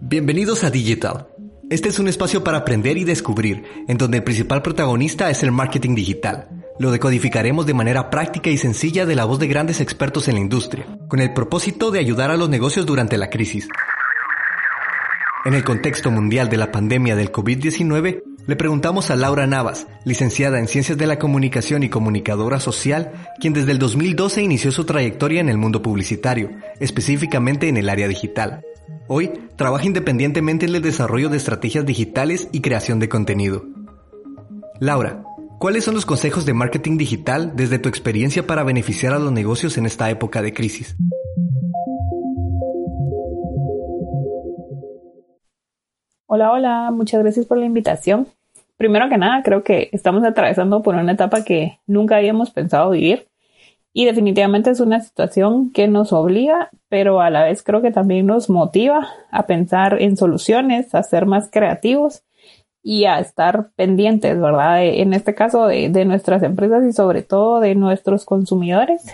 Bienvenidos a Digital. Este es un espacio para aprender y descubrir, en donde el principal protagonista es el marketing digital. Lo decodificaremos de manera práctica y sencilla de la voz de grandes expertos en la industria, con el propósito de ayudar a los negocios durante la crisis. En el contexto mundial de la pandemia del COVID-19, le preguntamos a Laura Navas, licenciada en Ciencias de la Comunicación y comunicadora social, quien desde el 2012 inició su trayectoria en el mundo publicitario, específicamente en el área digital. Hoy trabaja independientemente en el desarrollo de estrategias digitales y creación de contenido. Laura, ¿cuáles son los consejos de marketing digital desde tu experiencia para beneficiar a los negocios en esta época de crisis? Hola, hola, muchas gracias por la invitación primero que nada, creo que estamos atravesando por una etapa que nunca habíamos pensado vivir y definitivamente es una situación que nos obliga, pero a la vez creo que también nos motiva a pensar en soluciones, a ser más creativos y a estar pendientes, ¿verdad? En este caso de, de nuestras empresas y sobre todo de nuestros consumidores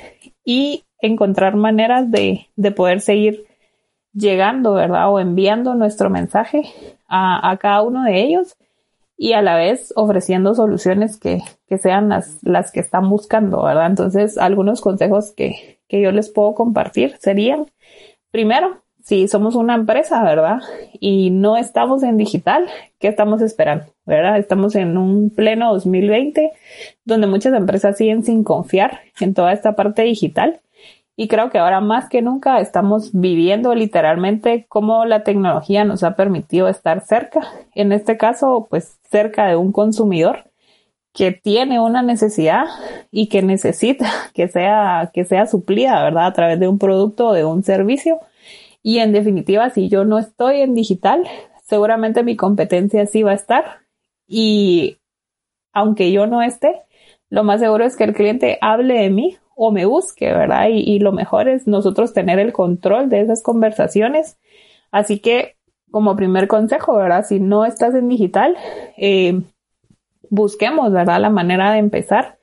y encontrar maneras de, de poder seguir llegando, ¿verdad? O enviando nuestro mensaje a, a cada uno de ellos y a la vez ofreciendo soluciones que, que sean las, las que están buscando, ¿verdad? Entonces, algunos consejos que, que yo les puedo compartir serían, primero, si somos una empresa, ¿verdad? Y no estamos en digital, ¿qué estamos esperando? ¿Verdad? Estamos en un pleno 2020 donde muchas empresas siguen sin confiar en toda esta parte digital y creo que ahora más que nunca estamos viviendo literalmente cómo la tecnología nos ha permitido estar cerca, en este caso, pues cerca de un consumidor que tiene una necesidad y que necesita que sea, que sea suplida, ¿verdad? A través de un producto o de un servicio. Y en definitiva, si yo no estoy en digital, seguramente mi competencia sí va a estar. Y aunque yo no esté, lo más seguro es que el cliente hable de mí o me busque, ¿verdad? Y, lo mejor es nosotros tener el control de esas conversaciones. Así que, como primer consejo, ¿verdad? Si no estás en digital, eh, busquemos, ¿verdad? La manera de empezar.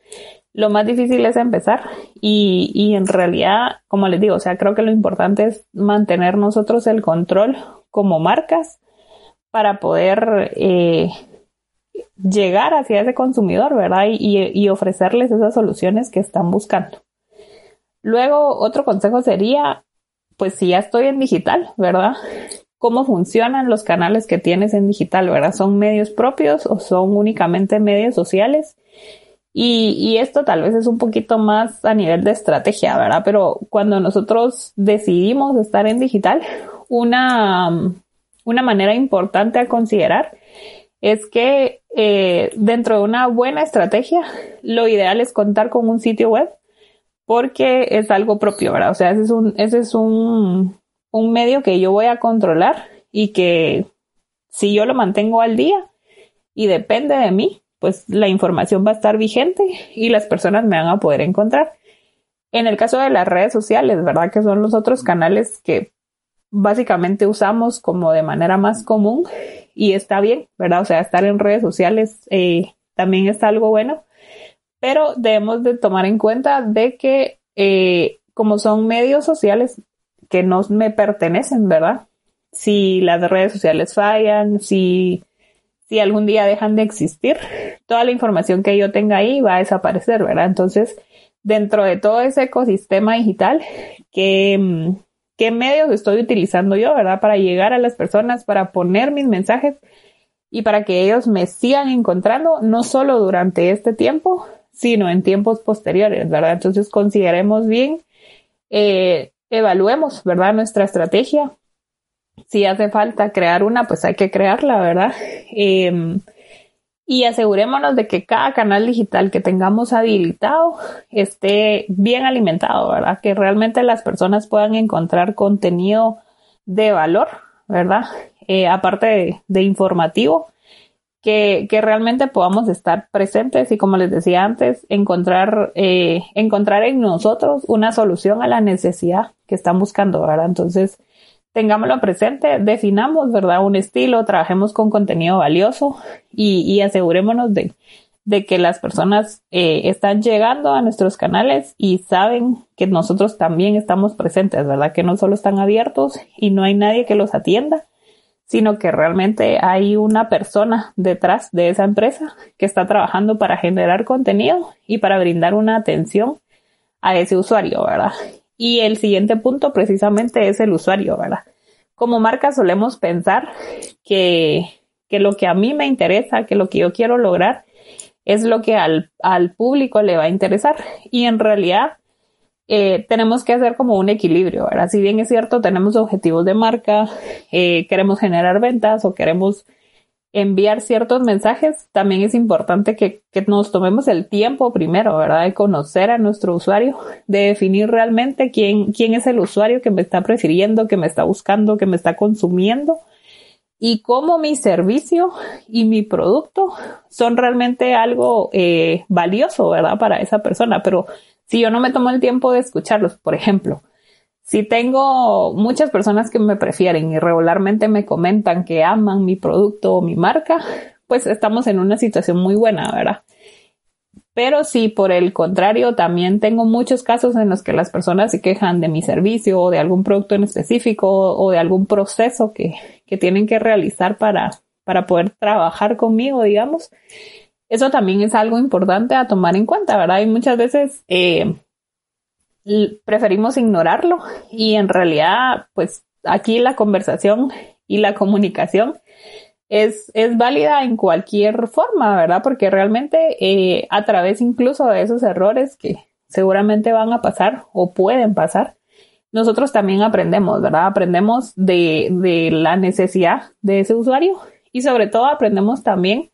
Lo más difícil es empezar y, y en realidad, como les digo, o sea, creo que lo importante es mantener nosotros el control como marcas para poder eh, llegar hacia ese consumidor, ¿verdad? Y, ofrecerles esas soluciones que están buscando. Luego, otro consejo sería, pues si ya estoy en digital, ¿verdad? ¿Cómo funcionan los canales que tienes en digital, ¿verdad? ¿Son medios propios o son únicamente medios sociales? Y, y, esto tal vez es un poquito más a nivel de estrategia, ¿verdad? Pero cuando nosotros decidimos estar en digital, una, una manera importante a considerar es que eh, dentro de una buena estrategia, lo ideal es contar con un sitio web porque es algo propio, ¿verdad? O sea, ese es un, ese es un, un medio que yo voy a controlar y que si yo lo mantengo al día y depende de mí, pues la información va a estar vigente y las personas me van a poder encontrar. En el caso de las redes sociales, ¿verdad? Que son los otros canales que básicamente usamos como de manera más común y está bien, ¿verdad? O sea, estar en redes sociales eh, también está algo bueno, pero debemos de tomar en cuenta de que eh, como son medios sociales que no me pertenecen, ¿verdad? Si las redes sociales fallan, si, si algún día dejan de existir, toda la información que yo tenga ahí va a desaparecer, ¿verdad? Entonces, dentro de todo ese ecosistema digital que mm, qué medios estoy utilizando yo, ¿verdad? Para llegar a las personas, para poner mis mensajes y para que ellos me sigan encontrando, no solo durante este tiempo, sino en tiempos posteriores, ¿verdad? Entonces consideremos bien, eh, evaluemos, ¿verdad? Nuestra estrategia. Si hace falta crear una, pues hay que crearla, ¿verdad? Eh, y asegurémonos de que cada canal digital que tengamos habilitado esté bien alimentado, ¿verdad? Que realmente las personas puedan encontrar contenido de valor, ¿verdad? Eh, aparte de, informativo, que, que, realmente podamos estar presentes y como les decía antes, encontrar, eh, encontrar en nosotros una solución a la necesidad que están buscando, ¿verdad? Entonces, tengámoslo presente, definamos, ¿verdad? Un estilo, trabajemos con contenido valioso y, asegurémonos de, que las personas eh, están llegando a nuestros canales y saben que nosotros también estamos presentes, ¿verdad? Que no solo están abiertos y no hay nadie que los atienda, sino que realmente hay una persona detrás de esa empresa que está trabajando para generar contenido y para brindar una atención a ese usuario, ¿verdad? Y el siguiente punto precisamente es el usuario, ¿verdad? Como marca solemos pensar que, que lo que a mí me interesa, que lo que yo quiero lograr, es lo que al, al público le va a interesar. Y en realidad eh, tenemos que hacer como un equilibrio. Ahora, si bien es cierto, tenemos objetivos de marca, eh, queremos generar ventas o queremos enviar ciertos mensajes, también es importante que, que, nos tomemos el tiempo primero, ¿verdad? De conocer a nuestro usuario, de definir realmente quién, quién es el usuario que me está prefiriendo, que me está buscando, que me está consumiendo y cómo mi servicio y mi producto son realmente algo eh, valioso, ¿verdad? Para esa persona. Pero si yo no me tomo el tiempo de escucharlos, por ejemplo, si tengo muchas personas que me prefieren y regularmente me comentan que aman mi producto o mi marca, pues estamos en una situación muy buena, ¿verdad? Pero si por el contrario también tengo muchos casos en los que las personas se quejan de mi servicio o de algún producto en específico o de algún proceso que, que tienen que realizar para, para poder trabajar conmigo, digamos. Eso también es algo importante a tomar en cuenta, ¿verdad? Y muchas veces eh, preferimos ignorarlo y en realidad, pues aquí la conversación y la comunicación es, es válida en cualquier forma, ¿verdad? Porque realmente eh, a través incluso de esos errores que seguramente van a pasar o pueden pasar, nosotros también aprendemos, ¿verdad? Aprendemos de, de la necesidad de ese usuario y sobre todo aprendemos también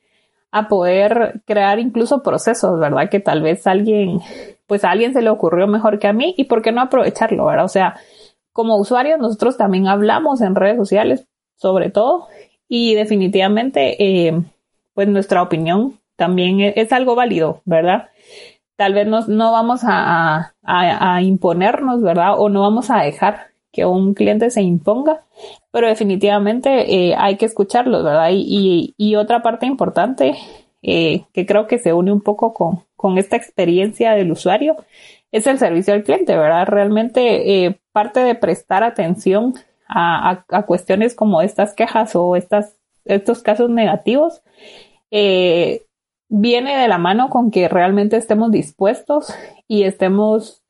a poder crear incluso procesos, ¿verdad? Que tal vez alguien, pues a alguien se le ocurrió mejor que a mí y por qué no aprovecharlo, ¿verdad? O sea, como usuarios nosotros también hablamos en redes sociales sobre todo y definitivamente, eh, pues nuestra opinión también es, es algo válido, ¿verdad? tal vez no vamos a, imponernos, ¿verdad? O no vamos a dejar que un cliente se imponga, pero definitivamente eh, hay que escucharlos, ¿verdad? Y, otra parte importante eh, que creo que se une un poco con, esta experiencia del usuario es el servicio al cliente, ¿verdad? Realmente eh, parte de prestar atención a, cuestiones como estas quejas o estas, estos casos negativos viene de la mano con que realmente estemos dispuestos y estemos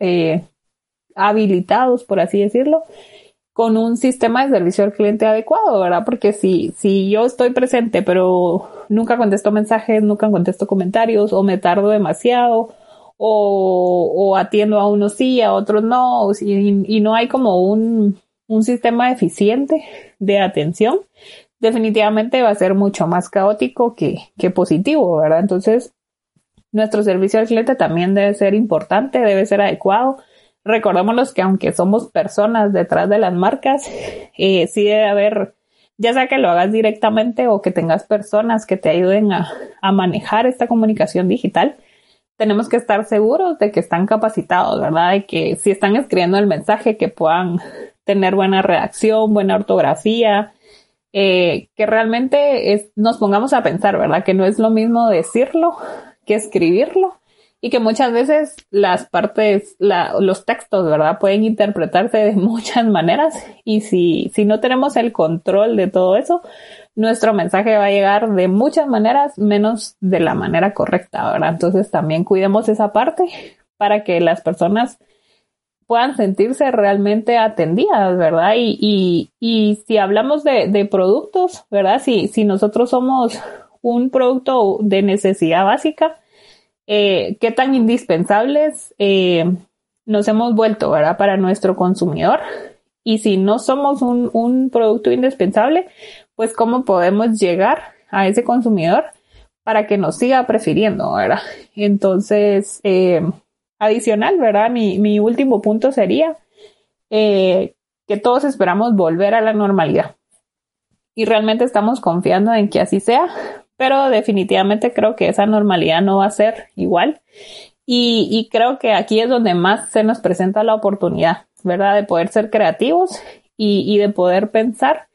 habilitados, por así decirlo, con un sistema de servicio al cliente adecuado, ¿verdad? Porque si, si yo estoy presente, pero nunca contesto mensajes, nunca contesto comentarios, o me tardo demasiado, o, o atiendo a unos sí, a otros no, y, no hay como un, un sistema eficiente de atención, definitivamente va a ser mucho más caótico que, que positivo, ¿verdad? Entonces, nuestro servicio al cliente también debe ser importante, debe ser adecuado. Recordémonos que aunque somos personas detrás de las marcas, eh, sí debe haber, ya sea que lo hagas directamente o que tengas personas que te ayuden a, manejar esta comunicación digital, tenemos que estar seguros de que están capacitados, ¿verdad? De que si están escribiendo el mensaje, que puedan tener buena redacción, buena ortografía, eh, que realmente nos pongamos a pensar, ¿verdad? Que no es lo mismo decirlo que escribirlo y que muchas veces las partes, los textos, ¿verdad? Pueden interpretarse de muchas maneras y si, si no tenemos el control de todo eso, nuestro mensaje va a llegar de muchas maneras menos de la manera correcta, ¿verdad? Entonces también cuidemos esa parte para que las personas puedan sentirse realmente atendidas, ¿verdad? Y, y, si hablamos de, productos, ¿verdad? Si, si nosotros somos un producto de necesidad básica, eh, ¿qué tan indispensables eh, nos hemos vuelto, ¿verdad? Para nuestro consumidor. Y si no somos un, producto indispensable, pues cómo podemos llegar a ese consumidor para que nos siga prefiriendo, ¿verdad? Entonces, eh, adicional, ¿verdad? Mi, mi último punto sería eh, que todos esperamos volver a la normalidad. Y realmente estamos confiando en que así sea, pero definitivamente creo que esa normalidad no va a ser igual. Y, creo que aquí es donde más se nos presenta la oportunidad, ¿verdad? De poder ser creativos y, de poder pensar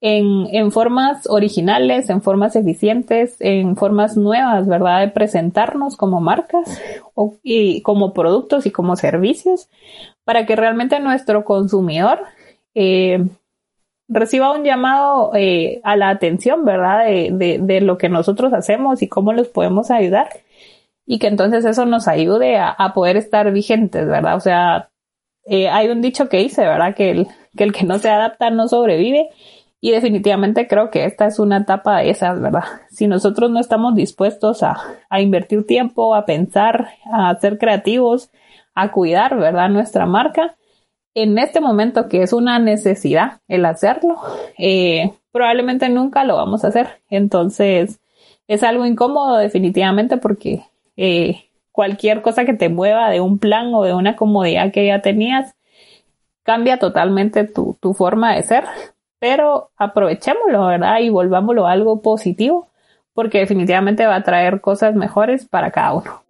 en, en, formas originales, en formas eficientes, en formas nuevas, ¿verdad? De presentarnos como marcas o, y como productos y como servicios para que realmente nuestro consumidor eh, reciba un llamado eh, a la atención, ¿verdad? De, de, lo que nosotros hacemos y cómo los podemos ayudar y que entonces eso nos ayude a, a poder estar vigentes, ¿verdad? O sea, eh, hay un dicho que dice, ¿verdad? Que el, que el que no se adapta no sobrevive. Y definitivamente creo que esta es una etapa de esas, ¿verdad? Si nosotros no estamos dispuestos a, a invertir tiempo, a pensar, a ser creativos, a cuidar, ¿verdad? Nuestra marca, en este momento que es una necesidad el hacerlo, eh, probablemente nunca lo vamos a hacer. Entonces, es algo incómodo definitivamente porque eh, cualquier cosa que te mueva de un plan o de una comodidad que ya tenías, cambia totalmente tu, tu forma de ser, pero aprovechémoslo, ¿verdad? Y volvámoslo a algo positivo, porque definitivamente va a traer cosas mejores para cada uno.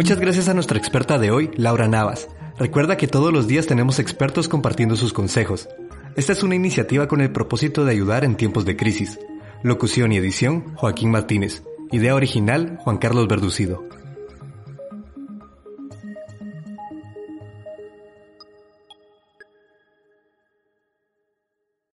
Muchas gracias a nuestra experta de hoy, Laura Navas. Recuerda que todos los días tenemos expertos compartiendo sus consejos. Esta es una iniciativa con el propósito de ayudar en tiempos de crisis. Locución y edición, Joaquín Martínez. Idea original, Juan Carlos Verducido.